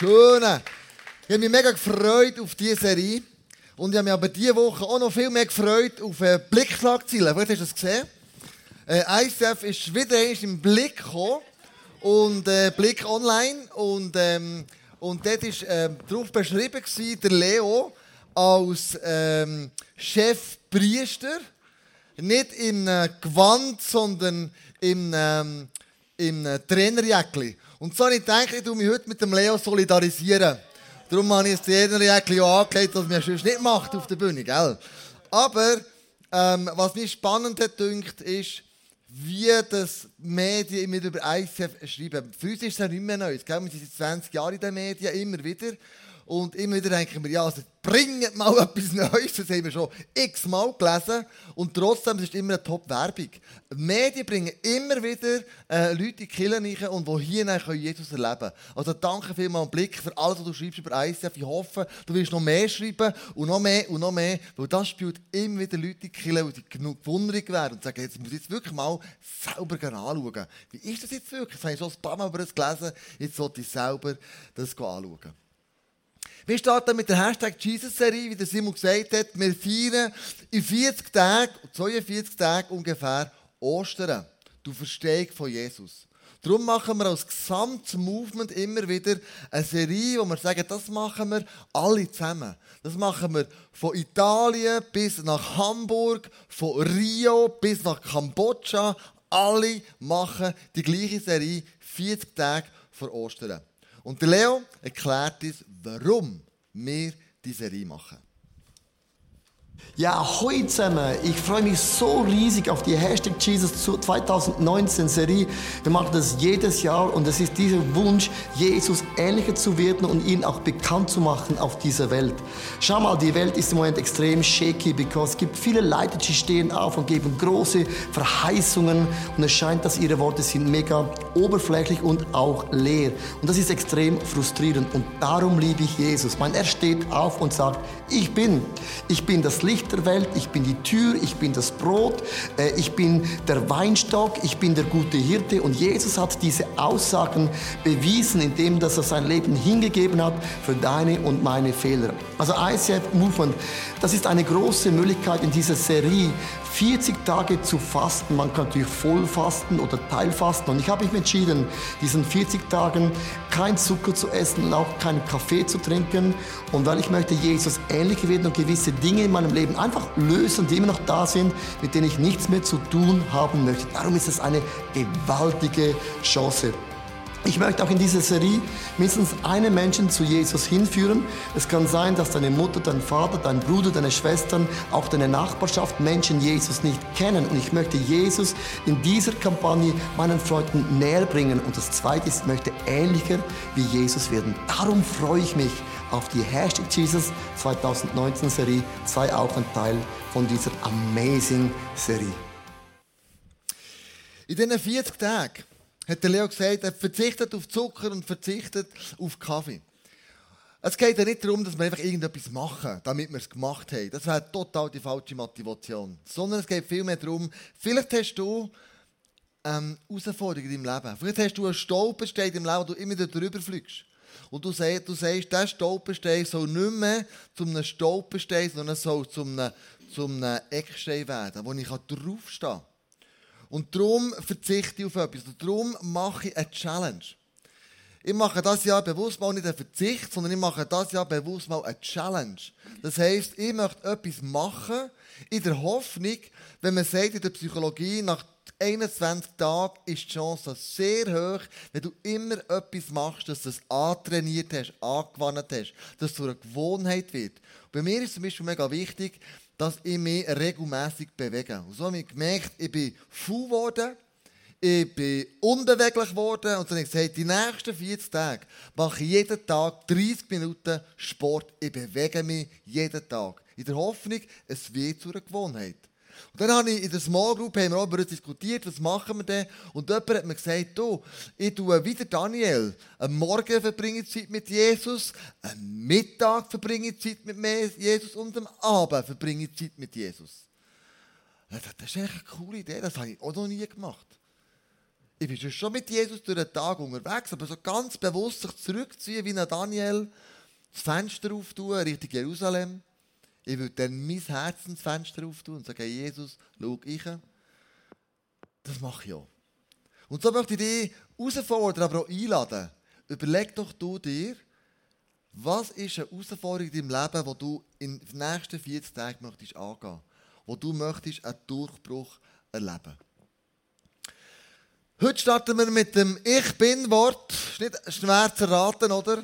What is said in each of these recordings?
Schön. Ich habe mich mega gefreut auf diese Serie. Und ich habe mich aber diese Woche auch noch viel mehr gefreut auf äh, Blickschlagzeilen. Hast du das gesehen. Äh, ICF ist wieder im Blick gekommen. Und äh, Blick online. Und, ähm, und dort war äh, darauf beschrieben, gewesen, der Leo als ähm, Chefpriester. Nicht im Gewand, sondern im, ähm, im Trainerjäckli. Und so habe ich gedacht, ich mich heute mit dem Leo solidarisieren. Darum habe ich das Trainerjäckli auch angelegt, was mir sonst nicht macht auf der Bühne, gell? Aber ähm, was mich spannend dünkt, ist, wie das Medien immer über ICF schreiben. Für uns ist es ja nicht mehr neu. Gell? Wir sind seit 20 Jahren in den Medien, immer wieder. Und immer wieder denken wir, ja, also bringt mal etwas Neues. Das haben wir schon x-mal gelesen. Und trotzdem ist es immer eine Top-Werbung. Medien bringen immer wieder äh, Leute in die Kirche rein und die hier können Jesus erleben. Also danke vielmals einen Blick für alles, was du schreibst über ICF. Ich hoffe, du wirst noch mehr schreiben und noch mehr und noch mehr. Weil das spielt immer wieder Leute in die Kirche, die genug gewundert werden und sagen, jetzt muss ich jetzt wirklich mal selber anschauen. Wie ist das jetzt wirklich? Das habe ich schon ein paar Mal über das gelesen. Jetzt sollte ich selber das anschauen. Wir starten mit der Hashtag Jesus-Serie, wie der Simon gesagt hat. Wir feiern in 40 Tagen, 42 Tagen ungefähr Ostern. Du Verstehung von Jesus. Darum machen wir als gesamtes Movement immer wieder eine Serie, wo wir sagen, das machen wir alle zusammen. Das machen wir von Italien bis nach Hamburg, von Rio bis nach Kambodscha. Alle machen die gleiche Serie, 40 Tage vor Ostern. Und der Leo erklärt uns, warum wir diese Serie machen. Ja, heute zusammen. Ich freue mich so riesig auf die Hashtag Jesus 2019 Serie. Wir machen das jedes Jahr und es ist dieser Wunsch, Jesus ähnlicher zu werden und ihn auch bekannt zu machen auf dieser Welt. Schau mal, die Welt ist im Moment extrem shaky, because es gibt viele Leute, die stehen auf und geben große Verheißungen und es scheint, dass ihre Worte sind mega oberflächlich und auch leer. Und das ist extrem frustrierend und darum liebe ich Jesus. Man, er steht auf und sagt, ich bin, ich bin das Licht der Welt, ich bin die Tür, ich bin das Brot, äh, ich bin der Weinstock, ich bin der gute Hirte. Und Jesus hat diese Aussagen bewiesen, indem dass er sein Leben hingegeben hat für deine und meine Fehler. Also ICF Movement, das ist eine große Möglichkeit in dieser Serie, 40 Tage zu fasten. Man kann natürlich voll fasten oder Teilfasten. Und ich habe mich entschieden, diesen 40 Tagen kein Zucker zu essen und auch keinen Kaffee zu trinken. Und weil ich möchte Jesus ähnlich werden und gewisse Dinge in meinem Leben einfach lösen, die immer noch da sind, mit denen ich nichts mehr zu tun haben möchte. Darum ist es eine gewaltige Chance. Ich möchte auch in dieser Serie mindestens einen Menschen zu Jesus hinführen. Es kann sein, dass deine Mutter, dein Vater, dein Bruder, deine Schwestern, auch deine Nachbarschaft Menschen Jesus nicht kennen. Und ich möchte Jesus in dieser Kampagne meinen Freunden näher bringen. Und das Zweite ist, ich möchte ähnlicher wie Jesus werden. Darum freue ich mich auf die Hashtag Jesus 2019 Serie. Sei auch ein Teil von dieser amazing Serie. In diesen 40 Tagen hat der Leo gesagt, er verzichtet auf Zucker und verzichtet auf Kaffee. Es geht ja nicht darum, dass wir einfach irgendetwas machen, damit wir es gemacht haben. Das wäre total die falsche Motivation. Sondern es geht vielmehr darum, vielleicht hast du ähm, Herausforderungen in deinem Leben. Vielleicht hast du einen Stolperstein im Leben, wo du immer drüber fliegst. Und du sagst, du sagst, dieser Stolperstein soll nicht mehr zu einem Stolperstein, sondern soll zu einem, zu einem Eckstein werden, wo ich draufstehen kann. Und darum verzichte ich auf etwas. Und darum mache ich eine Challenge. Ich mache das Jahr bewusst mal nicht einen Verzicht, sondern ich mache das Jahr bewusst mal eine Challenge. Das heisst, ich möchte etwas machen, in der Hoffnung, wenn man sagt in der Psychologie, nach 21 Tagen ist die Chance sehr hoch, wenn du immer etwas machst, dass du es antrainiert hast, angewandt hast, dass es zu einer Gewohnheit wird. Und bei mir ist zum Beispiel mega wichtig, dass ich mich regelmäßig bewege. Und so habe ich gemerkt, ich bin faul geworden, ich bin unbeweglich geworden und dann habe ich gesagt, die nächsten 40 Tage mache ich jeden Tag 30 Minuten Sport. Ich bewege mich jeden Tag. In der Hoffnung, es wird zu einer Gewohnheit. Und dann habe ich in der Small Group haben wir auch darüber diskutiert, was machen wir denn? Und jemand hat mir gesagt, du, ich tue wieder Daniel. Am Morgen verbringe ich Zeit mit Jesus, am Mittag verbringe ich Zeit mit Jesus und am Abend verbringe ich Zeit mit Jesus. Das ist echt eine coole Idee, das habe ich auch noch nie gemacht. ich bin schon mit Jesus durch den Tag unterwegs, aber so ganz bewusst sich zurückziehen wie ein Daniel, das Fenster auftun, Richtung Jerusalem. Ich würde dann mein Herz ins Fenster auftun und sagen, Jesus, schau ich. Das mache ich auch. Und so möchte ich dich herausfordern, aber auch einladen. Überleg doch du dir, was ist eine Herausforderung in deinem Leben, die du in den nächsten 40 Tagen möchtest angehen wo du möchtest einen Durchbruch erleben Heute starten wir mit dem Ich Bin-Wort. Ist nicht schwer zu erraten, oder?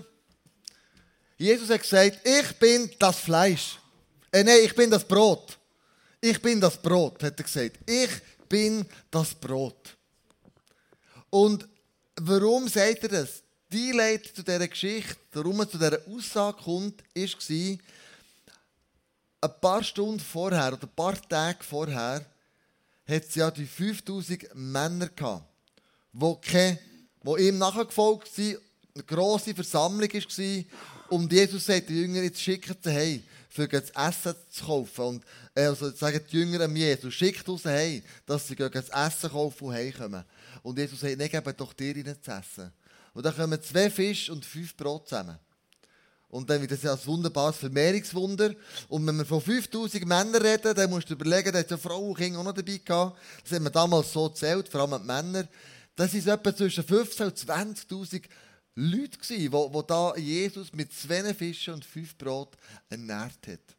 Jesus hat gesagt, ich bin das Fleisch. Äh, nein, ich bin das Brot. Ich bin das Brot, hat er gesagt. Ich bin das Brot. Und warum sagt er das? Die Leid zu dieser Geschichte, warum er zu dieser Aussage kommt, war, ein paar Stunden vorher oder ein paar Tage vorher hat es ja die 5000 Männer gehabt, die, die ihm nachgefolgt sind, eine grosse Versammlung war und Jesus sagt, die Jünger, jetzt schicken sie heim, für das Essen zu kaufen. Und äh, also sagen die Jünger Jesus, schickt uns heim, dass sie das Essen kaufen und heimkommen. Und Jesus sagt, nein, geben doch dir ihnen zu essen. Und dann kommen zwei Fische und fünf Brot zusammen. Und dann wird das ja ein wunderbares Vermehrungswunder. Und wenn wir von 5000 Männern reden, dann musst du überlegen, da hat ja Frauen und Kinder auch noch dabei gehabt. Das haben wir damals so gezählt, vor allem die Männer. Das sind etwa zwischen 15.000 und 20.000 Leute die, die da Jesus mit zwei Fischen und fünf Brot ernährt hat.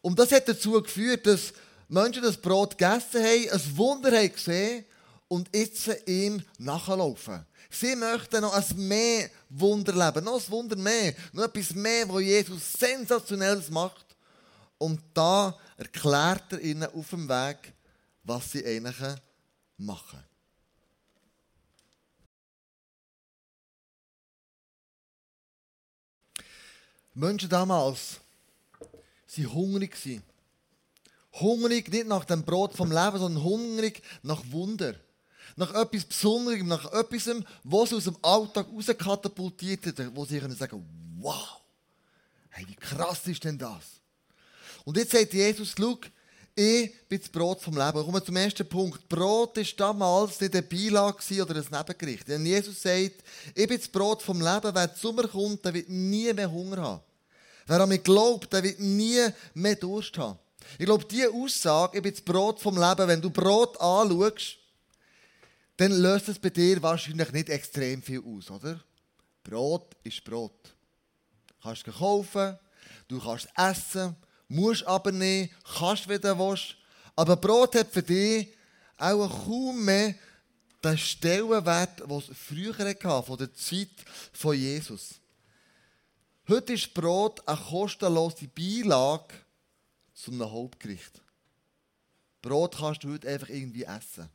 Und das hat dazu geführt, dass Menschen das Brot gegessen haben, ein Wunder haben gesehen und jetzt ihm nachlaufen. Sie möchten noch ein mehr Wunder leben, noch ein Wunder mehr, noch etwas mehr, was Jesus sensationelles macht. Und da erklärt er ihnen auf dem Weg, was sie eigentlich machen. Menschen damals waren hungrig. Hungrig nicht nach dem Brot vom Leben, sondern hungrig nach Wunder. Nach etwas Besonderem, nach etwas, was sie aus dem Alltag rauskatapultiert hat, wo sie können sagen, wow, hey, wie krass ist denn das? Und jetzt sagt Jesus, schau, ich bin das Brot vom Leben. Kommen wir zum ersten Punkt. Brot war damals nicht eine Beilage oder ein Nebengericht. Wenn Jesus sagt, ich bin das Brot vom Leben, wer zum Sommer kommt, der wird nie mehr Hunger haben. Wer an mich glaubt, der wird nie mehr Durst haben. Ich glaube, diese Aussage, ich bin das Brot vom Leben, wenn du Brot anschaust, dann löst es bei dir wahrscheinlich nicht extrem viel aus, oder? Brot ist Brot. Du kannst es kaufen, du kannst es essen, musst aber nicht, kannst, wenn du willst. Aber Brot hat für dich auch kaum mehr den Stellenwert, den es früher hatte, von der Zeit von Jesus. Heute ist Brot eine kostenlose Beilage zu einem Hauptgericht. Brot kannst du heute einfach irgendwie essen.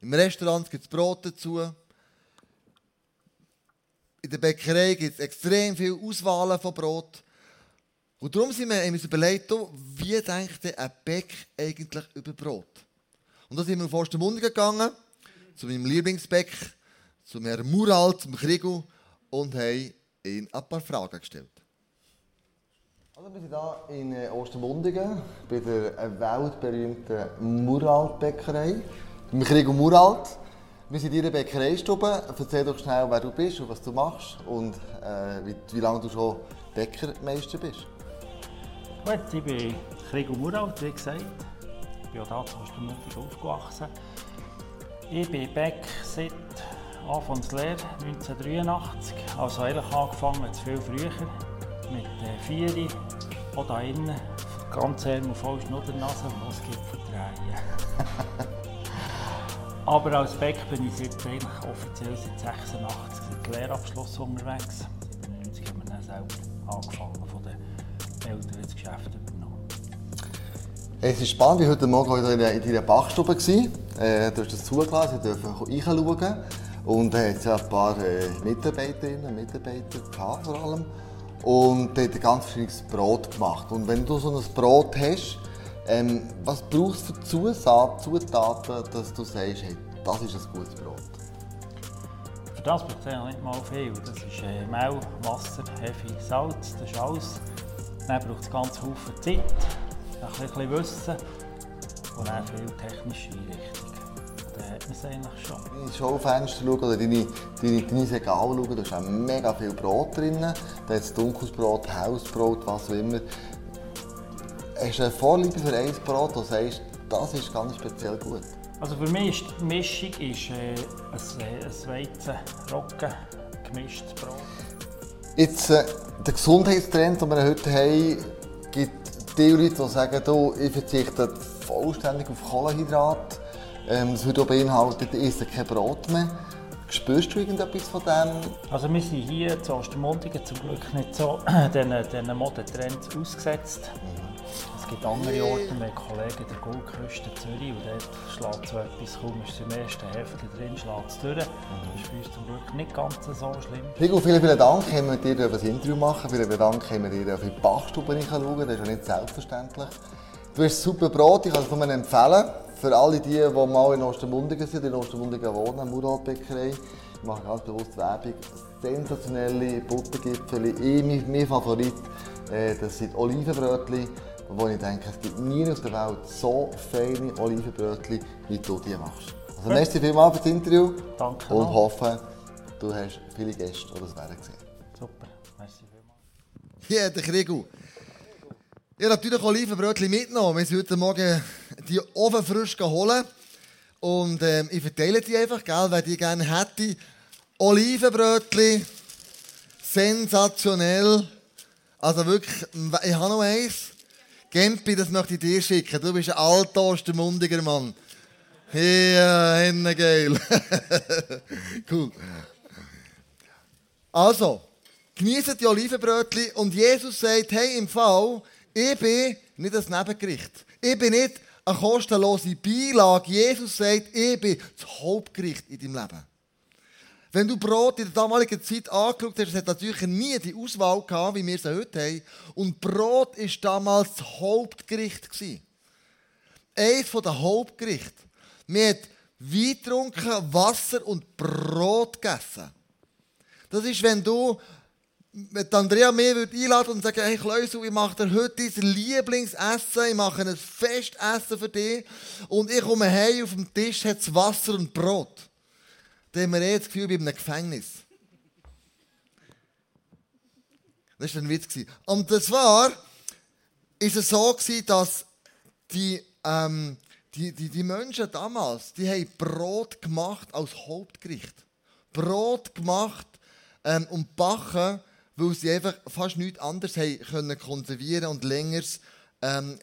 Im Restaurant gibt es Brot dazu. In der Bäckerei gibt es extrem viele Auswahlen von Brot. Und darum sind wir uns überlegt, wie denkt ein Bäck eigentlich über Brot? Und da sind wir auf Ostermundigen gegangen, zu meinem Lieblingsbäck, zu Herrn Mural, zum Krigu, und haben ihn ein paar Fragen gestellt. Also wir sind hier in äh, Ostermundigen bei der äh, weltberühmten Muralbäckerei, im Krieg um Muralt. Wir sind in Ihrer Bäckereistube. Erzähl doch schnell, wer du bist und was du machst und äh, wie, wie lange du schon Bäckermeister bist. Gut, ich bin um Muralt, wie gesagt. Ich bin auch hier zu Ostermundigen aufgewachsen. Ich bin Bäck seit Anfangslehre 1983. Also eigentlich angefangen viel früher, mit äh, vier, auch da innen, ganz arm auf voll Schnuddernase was gibt drehen. Aber als Bäck bin ich jetzt eigentlich offiziell seit 86 seit Lehrabschluss unterwegs. 90 haben wir dann selber angefangen, von den Eltern das Geschäft übernommen. Es ist spannend, wie heute Morgen in deiner Bachstube war. Äh, du hast das zugelassen, sie dürfen reinschauen. Und hat es ein paar äh, Mitarbeiterinnen und Mitarbeiter gehabt, vor allem. Und hat ein ganz verschiedenes Brot gemacht. Und wenn du so ein Brot hast, ähm, was brauchst du für Zusatz, Zutaten, dass du sagst, hey, das ist ein gutes Brot? Für das braucht es eigentlich nicht mal viel. Das ist äh, Mehl, Wasser, Hefe, Salz, das ist alles. Dann braucht es ganz viel Zeit, ein bisschen Wissen und dann viel technische Einrichtung. Es eigentlich schon. ins Schaufenster schauen oder deine, deine, deine Segale schauen, da ist auch mega viel Brot drin. Da ist dunkles Brot, Hausbrot, was auch immer. Hast du eine Vorliebe für ein Brot, das sagst, das ist ganz speziell gut? Also für mich ist die Mischung ist, äh, ein, ein Weizen, Roggen, gemischtes Brot. Jetzt, äh, der Gesundheitstrend, den wir heute haben, gibt die Leute, die sagen, du, ich verzichte vollständig auf Kohlenhydrate. Das würde auch beinhalten, ich esse kein Brot mehr. Spürst du irgendetwas von dem? Also wir sind hier zu Ostermundigen zum Glück nicht so diesen, diesen Modetrends ausgesetzt. Es gibt andere Orte, wir haben Kollegen in der Goldküste Zürich und dort schlägt so etwas, kaum ist es im ersten Hälfte drin, schlägt es durch. Das ist für uns zum Glück nicht ganz so schlimm. Rico, vielen, vielen Dank, haben wir dir ein Interview machen. Vielen, vielen Dank, haben wir dir auf die Bachstube schauen. Das ist ja nicht selbstverständlich. Du hast super Brot, ich kann es nur empfehlen. Für alle die, die mal in Ostermundigen sind, in Ostermundigen wohnen, Muratbäckerei. Ich mache ganz bewusst Werbung. Sensationelle Buttergipfel. Ich, mein, mein Favorit, äh, das sind Olivenbrötchen, wo ich denke, es gibt nie auf der Welt so feine Olivenbrötchen, wie du die machst. Also, merci vielmals für das Interview. Danke Und noch. hoffe, du hast viele Gäste, die das werden sehen. Super, merci vielmals. Hier, der Krigu. Ich habe natürlich Olivenbrötchen mitgenommen. Wir sind heute Morgen die ofenfrisch holen. Und ähm, ich verteile die einfach, gell, wer die gerne hätte. Olivenbrötchen. Sensationell. Also wirklich, ich habe noch eins. Gempi, das möchte ich dir schicken. Du bist ein alter Ostermundiger Mann. Ja, henne geil. cool. Also, genießt die Olivenbrötchen und Jesus sagt, hey, im Fall, ich bin nicht das Nebengericht. Ich bin nicht eine kostenlose Beilage. Jesus sagt, ich bin das Hauptgericht in deinem Leben. Wenn du Brot in der damaligen Zeit angeschaut hast, es hat natürlich nie die Auswahl gehabt, wie wir sie heute haben. Und Brot war damals das Hauptgericht. Eines der Hauptgerichte. Wir haben Wein getrunken, Wasser und Brot gegessen. Das ist, wenn du mit Andrea mehr würde einladen und sagen, hey Kleusel, ich mache dir heute dein Lieblingsessen, ich mache ein Festessen für dich und ich komme heim, auf dem Tisch hat es Wasser und Brot. Dann haben wir eh das Gefühl, wie in einem Gefängnis. Das war ein Witz. Und das war, ist es so dass die, ähm, die, die, die Menschen damals, die haben Brot gemacht als Hauptgericht. Brot gemacht ähm, und backen, weil sie einfach fast nichts anderes haben können konservieren und längeres, ähm,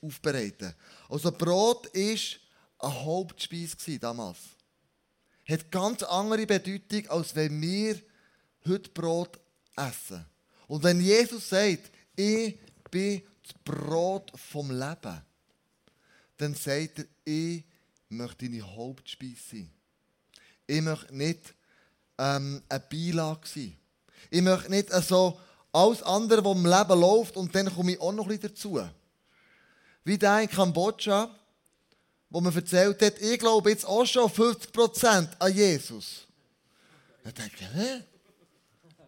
aufbereiten. Also Brot ist eine Hauptspeise damals. Hat ganz andere Bedeutung, als wenn wir heute Brot essen. Und wenn Jesus sagt, ich bin das Brot vom Leben, dann sagt er, ich möchte deine Hauptspeise sein. Ich möchte nicht ähm, eine Beilage sein. Ich möchte nicht so alles andere, was im Leben läuft, und dann komme ich auch noch ein dazu. Wie der in Kambodscha, wo man erzählt hat, ich glaube jetzt auch schon 50% an Jesus. Dann denke ich, hä?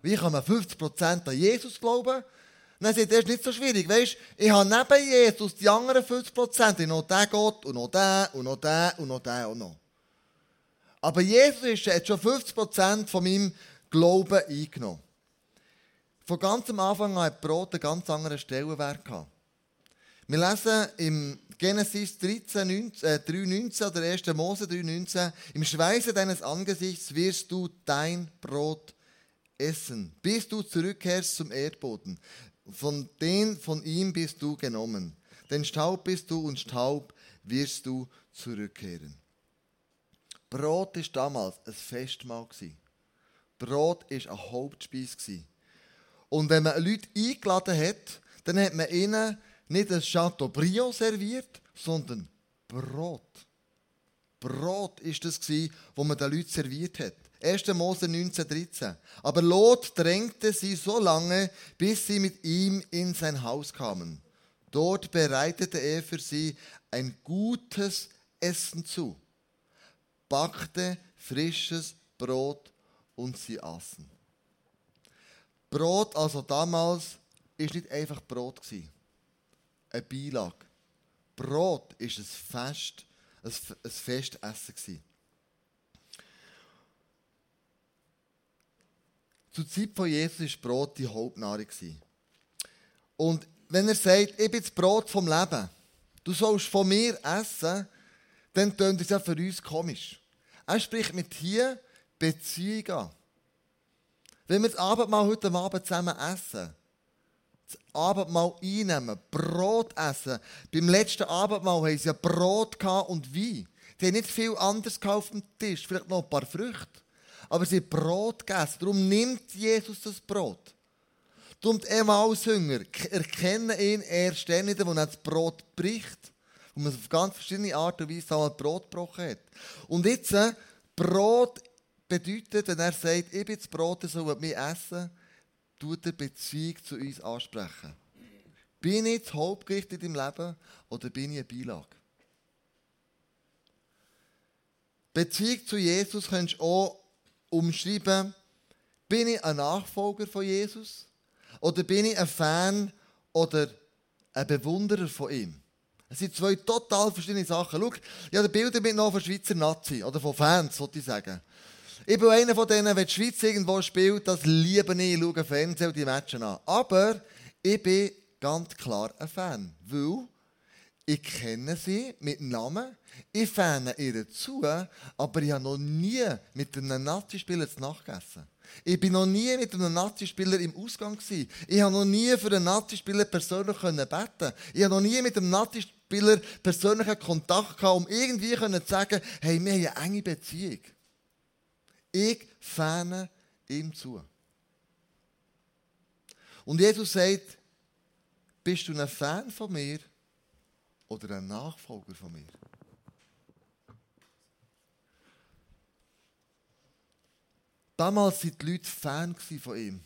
Wie kann man 50% an Jesus glauben? Dann sagt das ist nicht so schwierig. Weißt, ich habe neben Jesus die anderen 50%. Ich habe noch den Gott und noch den und noch den und noch den und noch. Aber Jesus hat schon 50% von meinem Glauben eingenommen. Von ganz am Anfang an hat Brot einen ganz anderen Stellenwert gehabt. Wir lesen im Genesis 13, 19, äh, 3, 19 oder 1. Mose 3, 19, im Schweiße deines Angesichts wirst du dein Brot essen, bis du zurückkehrst zum Erdboden. Von den von ihm bist du genommen. Denn Staub bist du und Staub wirst du zurückkehren. Brot ist damals ein Festmahl. Brot ist eine Hauptspeise. Und wenn man Leute eingeladen hat, dann hat man ihnen nicht ein Chateaubriand serviert, sondern Brot. Brot ist das, was man den Leuten serviert hat. 1. Mose 19,13. Aber Lot drängte sie so lange, bis sie mit ihm in sein Haus kamen. Dort bereitete er für sie ein gutes Essen zu, backte frisches Brot und sie aßen. Brot, also damals, ist nicht einfach Brot. Gewesen. Eine Beilage. Brot war ein Fest, ein, ein Festessen. Gewesen. Zur Zeit von Jesus war Brot die Hauptnahrung. Gewesen. Und wenn er sagt, ich bin das Brot vom Leben, du sollst von mir essen, dann tönt es ja für uns komisch. Er spricht mit hier Beziehung an. Wenn wir das Abendmahl heute Abend zusammen essen, das Abendmahl einnehmen, Brot essen. Beim letzten Abendmahl haben sie ja Brot und Wein. Die haben nicht viel anderes auf dem Tisch, vielleicht noch ein paar Früchte. Aber sie haben Brot gegessen. Darum nimmt Jesus das Brot. Darum die Emmaus-Hünger erkennen ihn erst dann wieder, wenn er das Brot bricht. Und man auf ganz verschiedene Art und Weise Brot gebrochen hat. Und jetzt, äh, Brot bedeutet, wenn er sagt, ich bin das Brot, ihr sollt mich essen, tut er Beziehung zu uns ansprechen. Bin ich das Hauptgericht in deinem Leben oder bin ich eine Beilage? Beziehung zu Jesus kannst du auch umschreiben, bin ich ein Nachfolger von Jesus oder bin ich ein Fan oder ein Bewunderer von ihm? Es sind zwei total verschiedene Sachen. Schau, ich habe Bilder mitgenommen von Schweizer Nazi oder von Fans, sollte ich sagen. Ich bin einer von denen, wenn die Schweiz irgendwo spielt, das liebe ich, ich schaue Fernsehen und die Matches an. Aber ich bin ganz klar ein Fan, weil ich kenne sie mit Namen, ich fahne ihr zu, aber ich habe noch nie mit einem Nazi-Spieler zu Nacht gegessen. Ich bin noch nie mit einem Nazi-Spieler im Ausgang gewesen. Ich habe noch nie für einen Nazi-Spieler persönlich beten Ich habe noch nie mit einem Nazi-Spieler persönlichen Kontakt gehabt, um irgendwie zu sagen, hey, wir haben eine enge Beziehung. Ich fahne ihm zu. Und Jesus sagt, bist du ein Fan von mir? oder ein Nachfolger von mir? Damals waren die Leute Fan von ihm.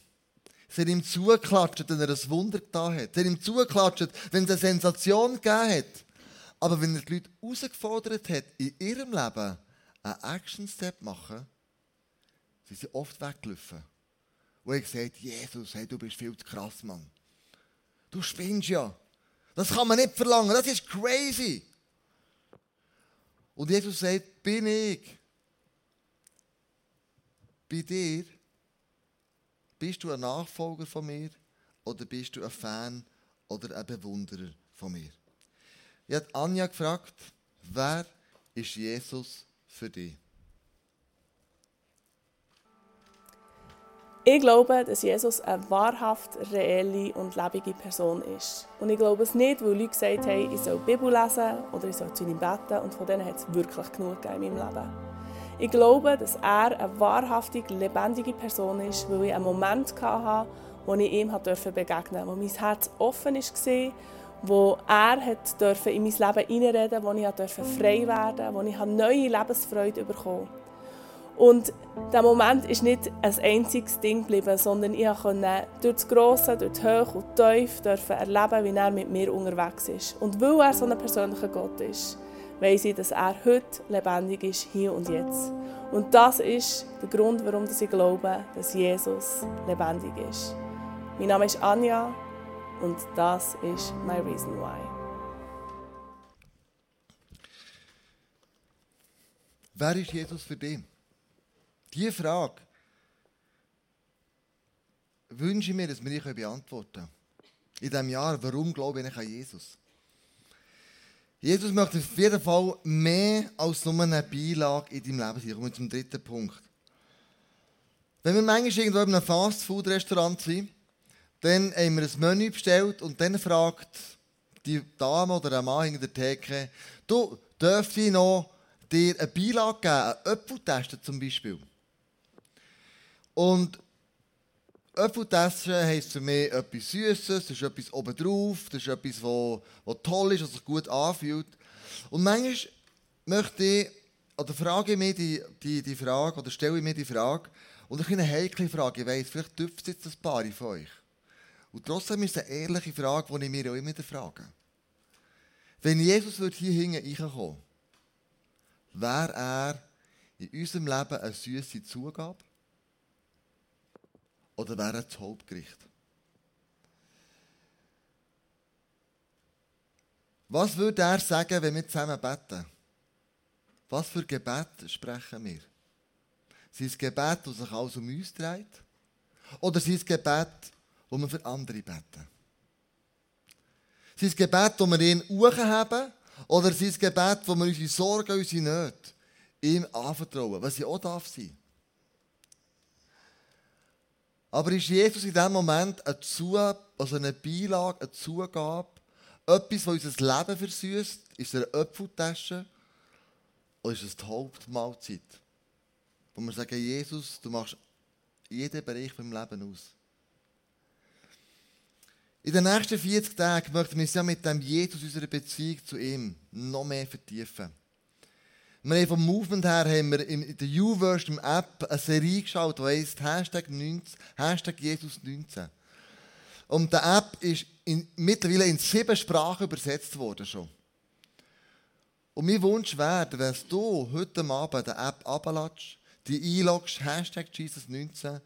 Sie haben ihm zugeklatscht, wenn er ein Wunder getan hat. Sie haben ihm zugeklatscht, wenn es eine Sensation gegeben hat. Aber wenn er die Leute herausgefordert hat, in ihrem Leben einen Action-Step machen, sind sie oft weggelaufen. Und haben gesagt, Jesus, hey, du bist viel zu krass, Mann. Du spinnst ja. Das kann man nicht verlangen. Das ist crazy. Und Jesus sagt, bin ich bei dir? Bist du ein Nachfolger von mir oder bist du ein Fan oder ein Bewunderer von mir? Ich habe Anja gefragt, wer ist Jesus für dich? Ich glaube, dass Jesus eine wahrhaft reelle und lebende Person ist. Und ich glaube es nicht, weil Leute gesagt haben, ich soll die Bibel lesen oder ich soll zu ihm beten und von denen hat es wirklich genug in meinem Leben. Ich glaube, dass er eine wahrhaftig lebendige Person ist, weil ich einen Moment hatte, wo ich ihm begegnen durfte, wo mein Herz offen war, wo er in mein Leben hineinreden durfte, wo ich frei werden durfte, wo ich neue Lebensfreude bekommen durfte. Und der Moment ist nicht ein einziges Ding geblieben, sondern ich konnte durch das Grosse, durch die Höhe und die Tiefe erleben, wie er mit mir unterwegs ist. Und weil er so ein persönlicher Gott ist, weiß ich, dass er heute lebendig ist, hier und jetzt. Und das ist der Grund, warum ich glaube, dass Jesus lebendig ist. Mein Name ist Anja und das ist my reason why. Wer ist Jesus für dich? Diese Frage wünsche ich mir, dass wir die beantworten können. In diesem Jahr, warum glaube ich an Jesus? Jesus möchte auf jeden Fall mehr als nur eine Beilage in deinem Leben sein. Kommen wir zum dritten Punkt. Wenn wir manchmal irgendwo in einem Fast-Food-Restaurant sind, dann haben wir ein Menü bestellt und dann fragt die Dame oder der Mann hinter der Theke, du, dürfte ich noch dir eine Beilage geben, einen Apfeltester zum Beispiel? Und Apfeltaschen heisst für mich etwas Süßes, das ist etwas obendrauf, das ist etwas, was toll ist, was sich gut anfühlt. Und manchmal möchte ich, oder frage ich mir die, die, die Frage, oder stelle ich mir die Frage, und eine heikle Frage, ich weiss, vielleicht dürfen es jetzt ein paar von euch. Und trotzdem ist es eine ehrliche Frage, die ich mir auch immer frage. Wenn Jesus hier hinten reinkommen wäre er in unserem Leben eine süße Zugabe? Oder wäre das Hauptgericht? Was würde er sagen, wenn wir zusammen beten? Was für Gebet sprechen wir? Sind es Gebete, die sich alles um uns dreht? Oder sein Gebet, wo wir für andere beten? Sein Gebet, wo wir ihn haben, oder sein Gebet, wo wir unsere Sorgen, unsere Nöte ihm anvertrauen, was ja auch darf sein. Aber ist Jesus in diesem Moment eine, Zu also eine Beilage, eine Zugabe, etwas, was unser Leben versüßt? Ist es eine Apfeltasche? Oder ist es die Hauptmahlzeit? Wo wir sagen, Jesus, du machst jeden Bereich vom Leben aus. In den nächsten 40 Tagen möchten wir uns ja mit dem Jesus unsere Beziehung zu ihm noch mehr vertiefen. Wir haben vom Movement her haben wir in der YouVersion App eine Serie geschaut, die heisst Hashtag, 19, Hashtag Jesus 19. Und die App ist in, mittlerweile in sieben Sprachen übersetzt worden schon. Und mein Wunsch wäre, dass du heute Abend die App abladest, die einloggst, Hashtag Jesus 19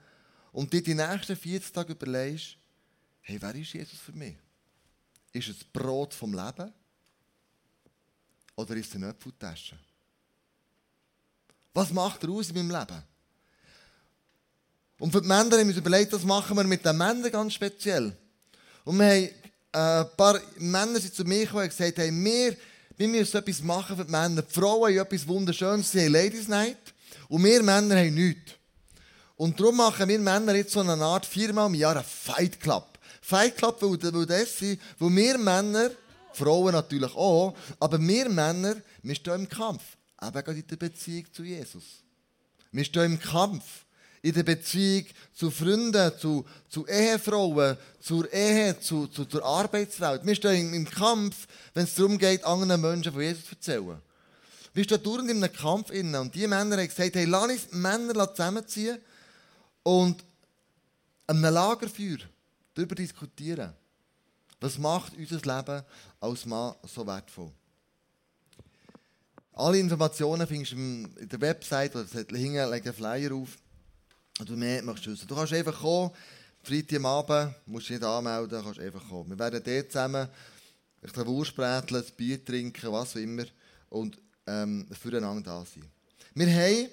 und dir die nächsten 40 Tage überlegst, hey, wer ist Jesus für mich? Ist es das Brot vom Leben? Oder ist es eine Apfeltasche? Was macht er aus in meinem Leben? Und für die Männer haben wir uns überlegt, das machen wir mit den Männern ganz speziell. Und wir haben, äh, ein paar Männer sind zu mir gekommen und gesagt, hey, wir, wir müssen etwas machen für die Männer. Die Frauen haben etwas Wunderschönes, sie haben Ladies Night. Und wir Männer haben nichts. Und darum machen wir Männer jetzt so eine Art viermal im Jahr einen Fight Club. Fight Club, weil, weil das sind, weil wir Männer, Frauen natürlich auch, aber wir Männer, wir stehen im Kampf. Eben in der Beziehung zu Jesus. Wir stehen im Kampf. In der Beziehung zu Freunden, zu, zu Ehefrauen, zur Ehe, zu, zu, zur Arbeitswelt. Wir stehen im Kampf, wenn es darum geht, anderen Menschen von Jesus zu erzählen. Wir stehen dauernd in einem Kampf innen. Und die Männer haben gesagt, hey, lass uns Männer zusammenziehen und an einem Lagerfeuer darüber diskutieren. Was macht unser Leben als Mann so wertvoll? Alle Informationen findest du in der Website oder hinten legen Flyer auf. Und du mehr möchtest wissen. Du kannst einfach kommen, Freitag Abend, musst dich nicht anmelden, kannst einfach kommen. Wir werden dort zusammen ein Wurst bräteln, ein Bier trinken, was auch immer. Und ähm, füreinander da sein. Wir haben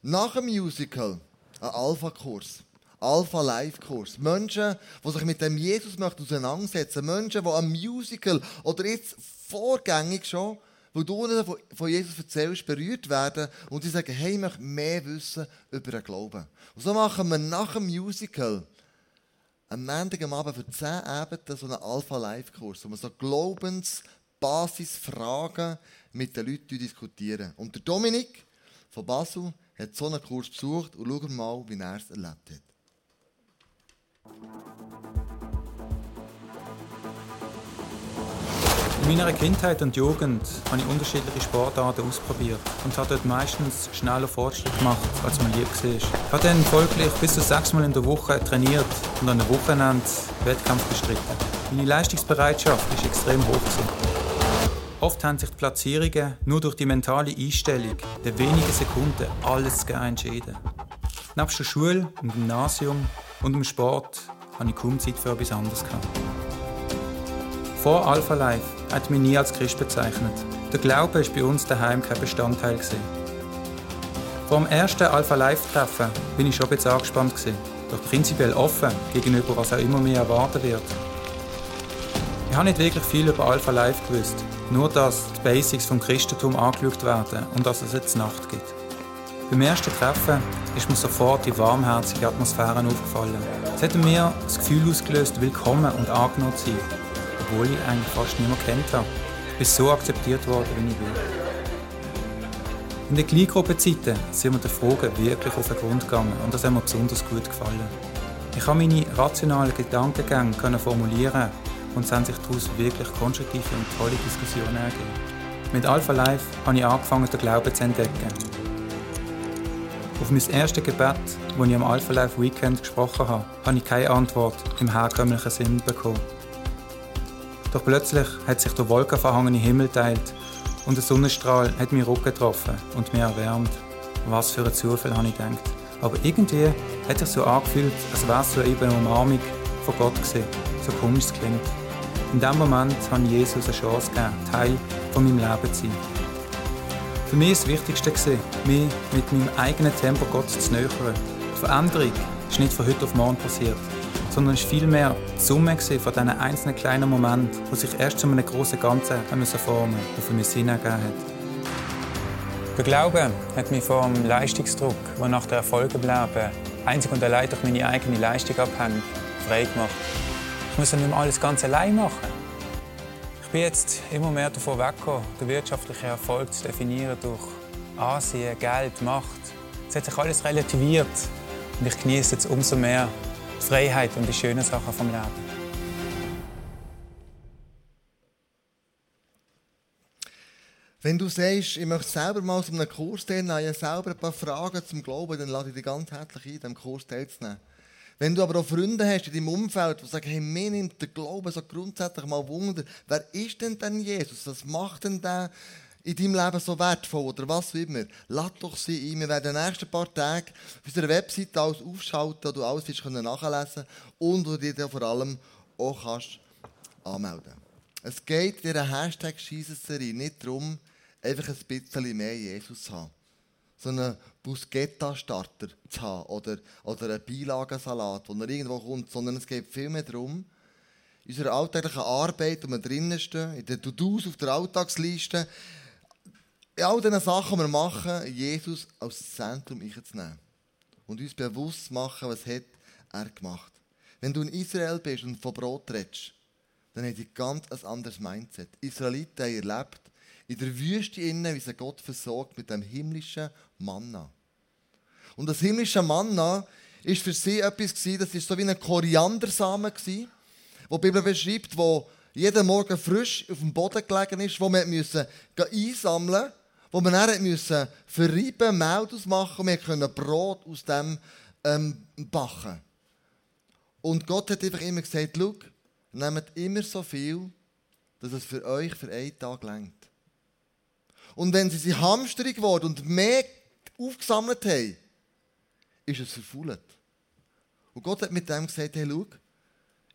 nach dem Musical einen Alpha-Kurs. Alpha-Life-Kurs. Menschen, die sich mit dem Jesus auseinandersetzen möchten. Menschen, die am Musical oder jetzt vorgängig schon, wo du ihnen von Jesus erzählst, berührt werden und sie sagen, hey, ich möchte mehr wissen über den Glauben. Und so machen wir nach dem Musical am Montag Abend für 10 Abende so einen Alpha-Life-Kurs, wo wir so Glaubensbasisfragen mit den Leuten diskutieren. Und der Dominik von Basel hat so einen Kurs besucht und schauen mal, wie er es erlebt hat. In meiner Kindheit und Jugend habe ich unterschiedliche Sportarten ausprobiert und habe dort meistens schneller Fortschritt gemacht, als man lieb war. Ich habe dann folglich bis zu sechsmal in der Woche trainiert und an einem Wochenende Wettkampf bestritten. Meine Leistungsbereitschaft war extrem hoch. Gewesen. Oft haben sich die Platzierungen nur durch die mentale Einstellung der wenigen Sekunden alles entschieden. Neben der Schule, dem Gymnasium und dem Sport hatte ich kaum Zeit für etwas anderes. Vor Alpha Life hat mich nie als Christ bezeichnet. Der Glaube war bei uns daheim kein Bestandteil. Vor dem ersten Alpha Life Treffen bin ich schon ein bisschen angespannt, doch prinzipiell offen gegenüber was auch immer mir erwarten wird. Ich habe nicht wirklich viel über Alpha Life gewusst, nur dass die Basics vom Christentum angeschaut werden und dass es jetzt Nacht gibt. Beim ersten Treffen ist mir sofort die warmherzige Atmosphäre aufgefallen. Es hat mir das Gefühl ausgelöst, willkommen und angenommen zu sein, obwohl ich eigentlich fast niemanden kennt habe. Ich bin so akzeptiert worden, wie ich bin. In den Kleingruppenzeiten sind wir den Fragen wirklich auf den Grund gegangen und das hat mir besonders gut gefallen. Ich habe meine rationalen Gedankengänge formulieren und es haben sich daraus wirklich konstruktive und tolle Diskussionen ergeben. Mit Alpha Life habe ich angefangen, den Glauben zu entdecken. Auf mein erstes Gebet, das ich am Alpha Life Weekend gesprochen habe, habe ich keine Antwort im herkömmlichen Sinn bekommen. Doch plötzlich hat sich der wolkenverhangene Himmel teilt und der Sonnenstrahl hat meinen Rücken getroffen und mich erwärmt. Was für ein Zufall, habe ich gedacht. Aber irgendwie hat sich so angefühlt, als wäre es so eben eine Umarmung von Gott gesehen. So komisch es klingt. In diesem Moment habe ich Jesus eine Chance gegeben, Teil von meinem Leben zu sein. Für mich war das Wichtigste, mich mit meinem eigenen Tempo Gott zu nähern. Die Veränderung ist nicht von heute auf morgen passiert, sondern ist vielmehr die Summe von diesen einzelnen kleinen Momenten, die sich erst zu einem großen Ganzen formen mussten, das für mich Sinn ergeben hat. Der Glaube hat mich vom Leistungsdruck, der nach der Erfolge bleiben, einzig und allein durch meine eigene Leistung abhängt, frei gemacht. Ich muss nicht mehr alles ganz allein machen. Ich bin jetzt immer mehr davon weggekommen, den wirtschaftlichen Erfolg zu definieren durch Ansehen, Geld, Macht. Es hat sich alles relativiert und ich genieße jetzt umso mehr Freiheit und die schönen Sachen vom Leben. Wenn du sagst, ich möchte selber mal so einen Kurs teilnehmen, ich selber ein paar Fragen zum Glauben, dann lade ich dich ganz herzlich ein, diesem Kurs teilzunehmen. Wenn du aber auch Freunde hast in deinem Umfeld, die sagen, hey, mir nimmt der Glaube so grundsätzlich mal Wunder, wer ist denn denn Jesus? Was macht denn der in deinem Leben so wertvoll oder was auch immer? Lass doch sie ein. Wir werden in den nächsten paar Tagen auf unserer Webseite alles aufschalten, wo du alles nachlesen kannst und wo du dir vor allem auch kannst anmelden Es geht in dieser Hashtag Jesus-Serie nicht darum, einfach ein bisschen mehr Jesus zu haben so einen Bruschetta-Starter zu haben oder, oder einen Beilagensalat, der irgendwo kommt, sondern es geht vielmehr darum, in unserer alltäglichen Arbeit, wo wir drinnen stehen, in den To-Dos auf der Alltagsliste, in all diesen Sachen, die wir machen, Jesus als Zentrum einzunehmen. Und uns bewusst machen, was hat er gemacht. Wenn du in Israel bist und von Brot redest, dann hat sie ganz ein anderes Mindset. Israeliten haben erlebt, in der Wüste innen, wie sie Gott versorgt mit dem himmlischen Manna. Und das himmlische Manna ist für sie etwas das ist so wie ein Koriandersamen gewesen, wo die Bibel beschreibt, wo jeden Morgen frisch auf dem Boden gelegen ist, wo müssen einsammeln musste, wo man dann müssen verreiben, Mehl machen und wir können Brot aus dem ähm, backen. Und Gott hat einfach immer gesagt, schau, nehmt immer so viel, dass es für euch für einen Tag längt. Und wenn sie sie hamstrig geworden und mehr aufgesammelt haben, ist es verfault. Und Gott hat mit dem gesagt, hey, schau,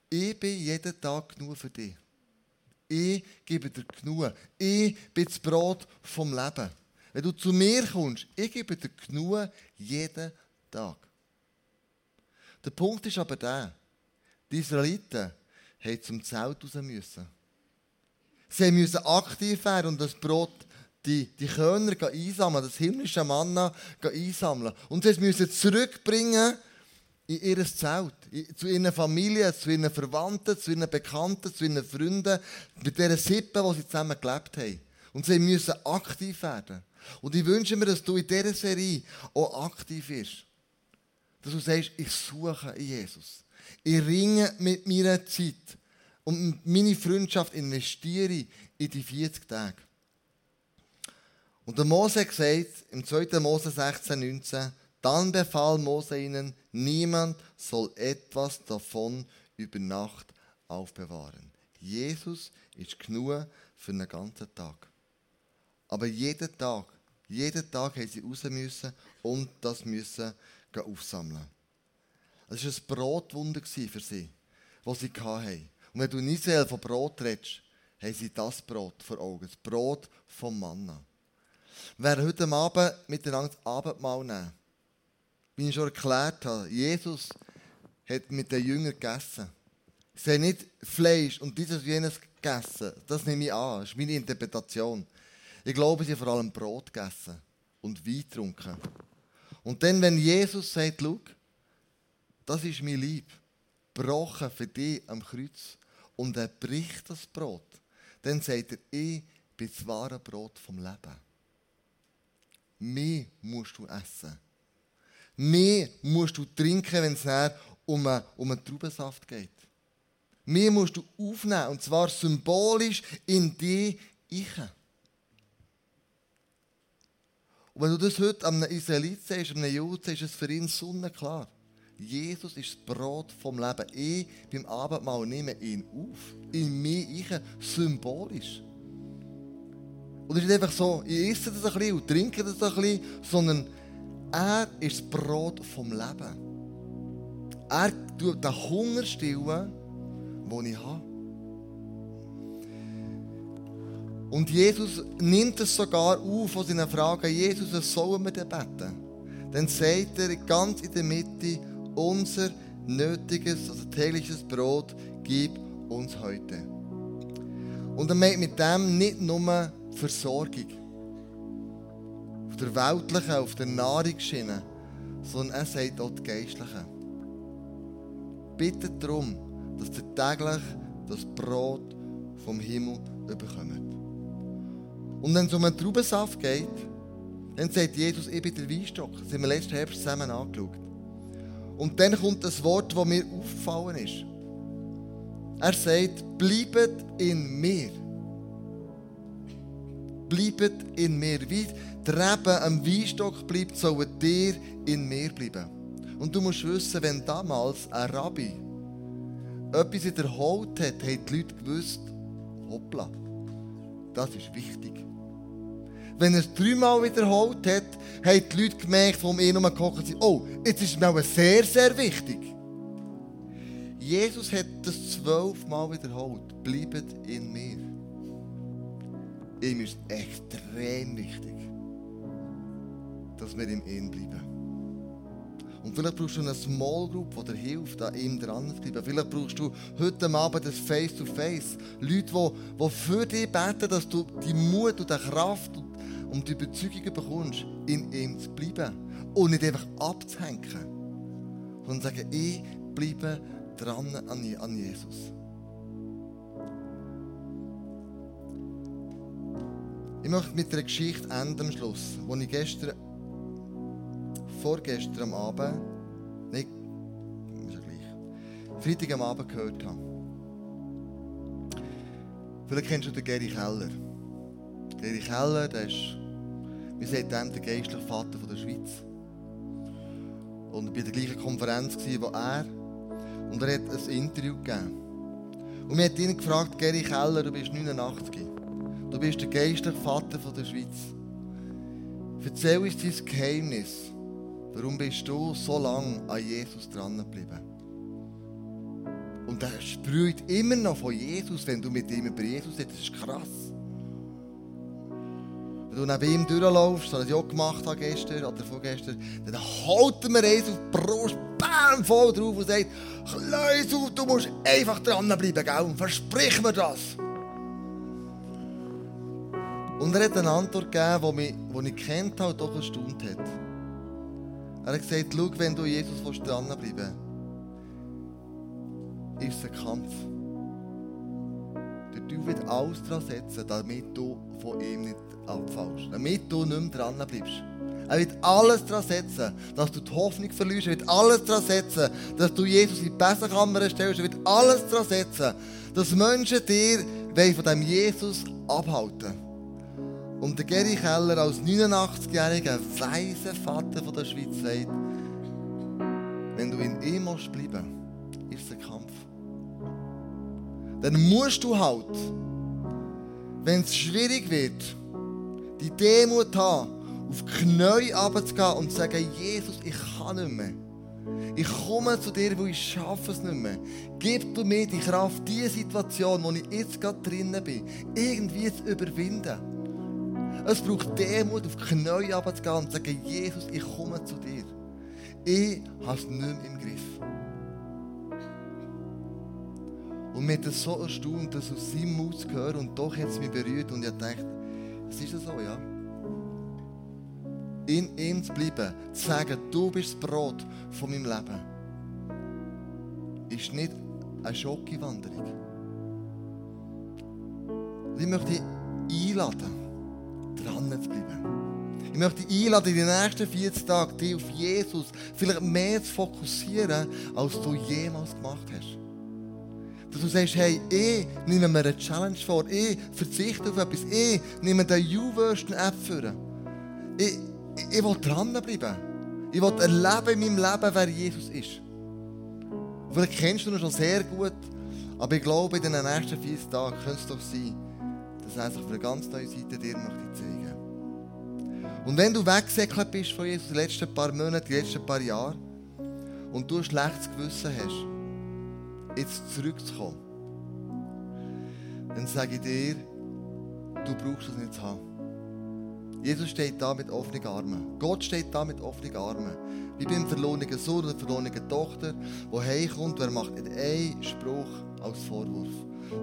ich bin jeden Tag genug für dich. Ich gebe dir genug. Ich bin das Brot vom Leben. Wenn du zu mir kommst, ich gebe dir genug jeden Tag. Der Punkt ist aber der, die Israeliten mussten zum Zelt raus müssen. Sie mussten aktiv werden und das Brot die, die Körner einsammeln, das himmlische Manna einsammeln. Und sie müssen zurückbringen in ihr Zelt, zu ihren Familien, zu ihren Verwandten, zu ihren Bekannten, zu ihren Freunden, mit dieser Sippe, wo sie zusammen gelebt haben. Und sie müssen aktiv werden. Und ich wünsche mir, dass du in dieser Serie auch aktiv bist. Dass du sagst, ich suche Jesus. Ich ringe mit meiner Zeit. Und meine Freundschaft investiere in die 40 Tage. Und der Mose sagt im 2. Mose 16, 19, dann befahl Mose ihnen, niemand soll etwas davon über Nacht aufbewahren. Jesus ist genug für einen ganzen Tag. Aber jeden Tag, jeden Tag haben sie raus müssen und das müssen aufsammeln. Es war ein Brotwunder für sie, das sie hatten. Und wenn du in Israel von Brot redest, haben sie das Brot vor Augen, das Brot vom Manna. Werden heute Abend miteinander das Abendmahl nehmen. Wie ich schon erklärt habe, Jesus hat mit den Jüngern gegessen. Sie haben nicht Fleisch und dieses und jenes gegessen. Das nehme ich an. Das ist meine Interpretation. Ich glaube, sie haben vor allem Brot gegessen und Wein getrunken. Und dann, wenn Jesus sagt, schau, das ist mein Lieb, gebrochen für dich am Kreuz, und er bricht das Brot, dann sagt er, ich bin das wahre Brot vom Leben. Mehr musst du essen. Mehr musst du trinken, wenn es um einen, um einen Traubensaft geht. Mehr musst du aufnehmen, und zwar symbolisch in die Ich. Und wenn du das heute einem Israelit sagst, einem Juden, ist es für ihn sonnenklar. Jesus ist das Brot vom Leben. Ich beim Abendmahl nehme ihn auf. In mir ich symbolisch. Und es ist nicht einfach so, ich esse das ein bisschen und trinke das ein bisschen, sondern er ist das Brot vom Leben. Er tut den Hunger stillen, den ich habe. Und Jesus nimmt es sogar auf von seinen Fragen, Jesus, was sollen wir denn beten? Dann sagt er ganz in der Mitte, unser nötiges, also tägliches Brot gib uns heute. Und er meint mit dem nicht nur Versorgung der weltlichen, auf der Nahrungsschiene, sondern er sagt auch die geistliche. Bittet darum, dass ihr täglich das Brot vom Himmel bekommt. Und wenn es um einen Traubensaft geht, dann sagt Jesus, ich bin der Weinstock. Das haben wir letzten Herbst zusammen angeschaut. Und dann kommt das Wort, das mir aufgefallen ist. Er sagt, bleibet in mir. Bleibet in mir. Wie der Reben am Weinstock bleibt, sollen dir in mir bleiben. Und du musst wissen, wenn damals ein Rabbi etwas wiederholt hat, haben die Leute gewusst, hoppla, das ist wichtig. Wenn er es dreimal wiederholt hat, haben die Leute gemerkt, die um ihn herum gekocht sind, oh, jetzt ist es mir sehr, sehr wichtig. Jesus hat das zwölfmal wiederholt. Bleibt in mir. Ihm ist extrem wichtig, dass wir in ihm bleiben. Und vielleicht brauchst du eine Small Group, die dir hilft, an ihm dran zu bleiben. Vielleicht brauchst du heute Abend das Face-to-Face. Leute, die, die für dich beten, dass du die Mut und die Kraft und die Überzeugung bekommst, in ihm zu bleiben. Und nicht einfach abzuhängen. Sondern sagen, ich bleibe dran an Jesus. Ich möchte mit einer Geschichte enden am Schluss, die ich gestern, vorgestern am Abend, nicht, ist ja gleich, Freitag am Abend gehört habe. Vielleicht kennst du den Gary Keller. Gary Keller, der ist, wir sagen dem, der geistliche Vater der Schweiz. Und bei der gleichen Konferenz war er. Und er hat ein Interview gegeben. Und wir haben ihn gefragt, Gary Keller, du bist 89. Du bist der geistliche Vater der Schweiz. Erzähl uns dein Geheimnis. Warum bist du so lange an Jesus dran geblieben? Und er sprüht immer noch von Jesus, wenn du mit ihm über Jesus redest. Das ist krass. Wenn du neben ihm durchlaufst, so wie ich auch gemacht habe gestern oder vorgestern, dann holt er mir eins auf die Brust, bam, voll drauf und sagt, Kleus du musst einfach dranbleiben, gell? Versprich mir das. Und er hat eine Antwort gegeben, die, mich, die ich kennt habe und doch erstaunt hat. Er hat gesagt, schau, wenn du Jesus dranbleiben willst, ist es ein Kampf. Der Teufel wird alles daran setzen, damit du von ihm nicht abfallst. Damit du nicht mehr dran bleibst. Er wird alles daran setzen, dass du die Hoffnung verlierst. Er wird alles daran setzen, dass du Jesus in die Besserkammer stellst. Er wird alles daran setzen, dass Menschen dir von dem Jesus abhalten Und der Gary Keller als 89-jähriger weiser Vater von der Schweiz sagt, wenn du in ihm musst bleiben ist es ein Kampf. Dann musst du halt, wenn es schwierig wird, die Demut haben, auf die Knie runterzugehen und zu sagen, Jesus, ich kann nicht mehr. Ich komme zu dir, wo ich schaffe es nicht mehr. Gib du mir die Kraft, diese Situation, wo ich jetzt gerade drinnen bin, irgendwie zu überwinden. Es braucht Demut, auf die Knie runterzugehen und zu sagen, Jesus, ich komme zu dir. Ich habe es nicht mehr im Griff. Und mir hat das so erstaunt, dass aus seinem Mund gehört und doch hat es mich berührt und ich dachte, es ist so, ja. In ihm zu bleiben, zu sagen, du bist das Brot von meinem Leben, ist nicht eine Schokiwanderung. Ich möchte dich einladen, dran bleiben. Ich möchte dich einladen, in den nächsten 40 Tagen dich auf Jesus vielleicht mehr zu fokussieren, als du jemals gemacht hast. Dass du sagst, hey, ich nehme mir eine Challenge vor, ich verzichte auf etwas, ich nehme den YouVersion-App für. Ich, ich, ich will dranbleiben. Ich will erleben in meinem Leben, wer Jesus ist. Vielleicht kennst du ihn schon sehr gut, aber ich glaube, in den nächsten 40 Tagen könnte es doch sein, dass er sich auf eine ganz neue Seite dir möchte Und wenn du weggesäckelt bist von Jesus die letzten paar Monate, die letzten paar Jahre, und du ein schlechtes Gewissen hast, jetzt zurückzukommen, dann sage ich dir, du brauchst es nicht zu haben. Jesus steht da mit offenen Armen. Gott steht da mit offenen Armen. Wie beim verlorenen Sohn oder verlorenen Tochter, der heimkommt und er macht nicht einen Spruch als Vorwurf,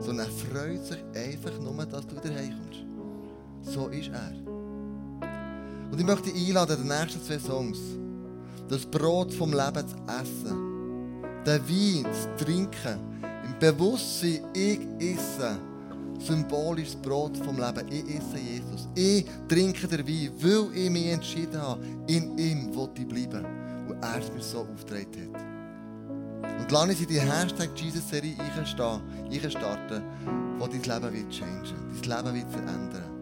sondern er freut sich einfach nur, dass du wieder heimkommst. So ist er. Und ich möchte dich einladen, die nächsten zwei Songs, das Brot vom Leben zu essen, den Wein zu trinken, im Bewusstsein, ich esse symbolisches Brot vom Leben. Ich esse Jesus. Ich trinke den Wein, weil ich mich entschieden habe, in ihm wollte ich bleiben. Und er es mir so aufgetragen hat. Und lass uns in die Hashtag Jesus-Serie einstarten, die dein Leben wird changen, dein Leben wird verändern.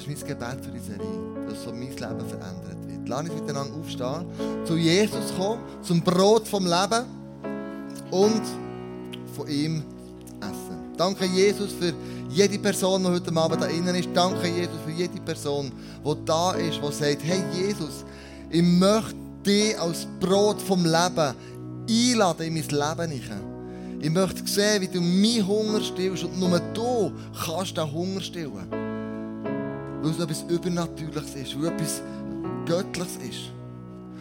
Das ist mein Gebet für die Serie, dass so mein Leben verändert wird. Lass uns miteinander aufstehen, zu Jesus kommen, zum Brot vom Leben und von ihm essen. Danke Jesus für jede Person, die heute Abend da innen ist. Danke Jesus für jede Person, die da ist, die sagt, hey Jesus, ich möchte dich als Brot vom Leben einladen in mein Leben. Ich möchte sehen, wie du meinen Hunger stillst und nur du kannst den Hunger stillen. Weil es etwas Übernatürliches ist, weil etwas Göttliches ist.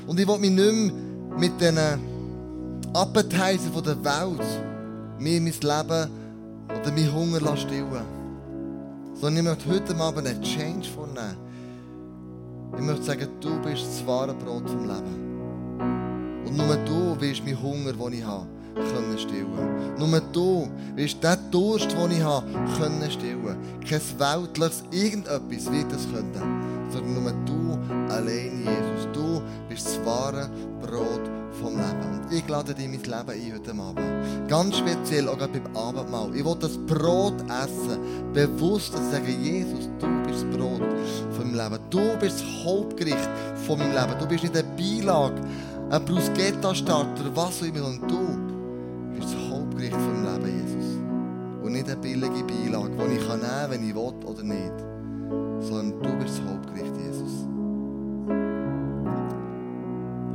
Und ich will mich nicht mehr mit diesen Appetiten der Welt mir mein Leben oder meinen Hunger stillen Sondern ich möchte heute Abend einen Change vornehmen. Ich möchte sagen, du bist das wahre Brot vom Leben. Und nur du wirst meinen Hunger, den ich habe, können stillen. Nur du wirst den Durst, den ich habe, können stillen. Kein weltliches irgendetwas wird das können. Sondern nur du allein, Jesus. Du bist das wahre Brot vom Leben. Und ich lade dir mein Leben ein heute Abend. Ganz speziell auch beim Abendmahl. Ich will das Brot essen. Bewusst sagen, Jesus, du bist das Brot meinem Leben. Du bist das Hauptgericht von meinem Leben. Du bist nicht eine Beilage, ein Bruschetta-Starter, was auch immer. Und du nicht eine billige Beilage, die ich nehmen kann, wenn ich will oder nicht. Sondern du bist das Hauptgericht, Jesus.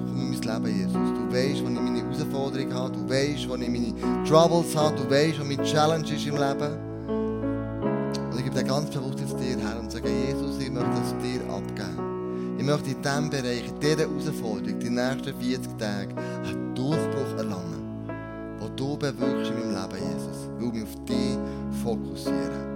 Komm in mein Leben, Jesus. Du weißt, wo ich meine Herausforderung habe. Du weißt, wo ich meine Troubles habe. Du weißt, wo meine Challenge ist im Leben. Und ich gebe dir ganz bewusst jetzt dir her und sage, Jesus, ich möchte es dir abgeben. Ich möchte in diesem Bereich, in dieser Herausforderung, die nächsten 40 Tage einen Durchbruch erlangen. du bewirkst in meinem Leben, Jesus, weil mich auf dich Foco Gods.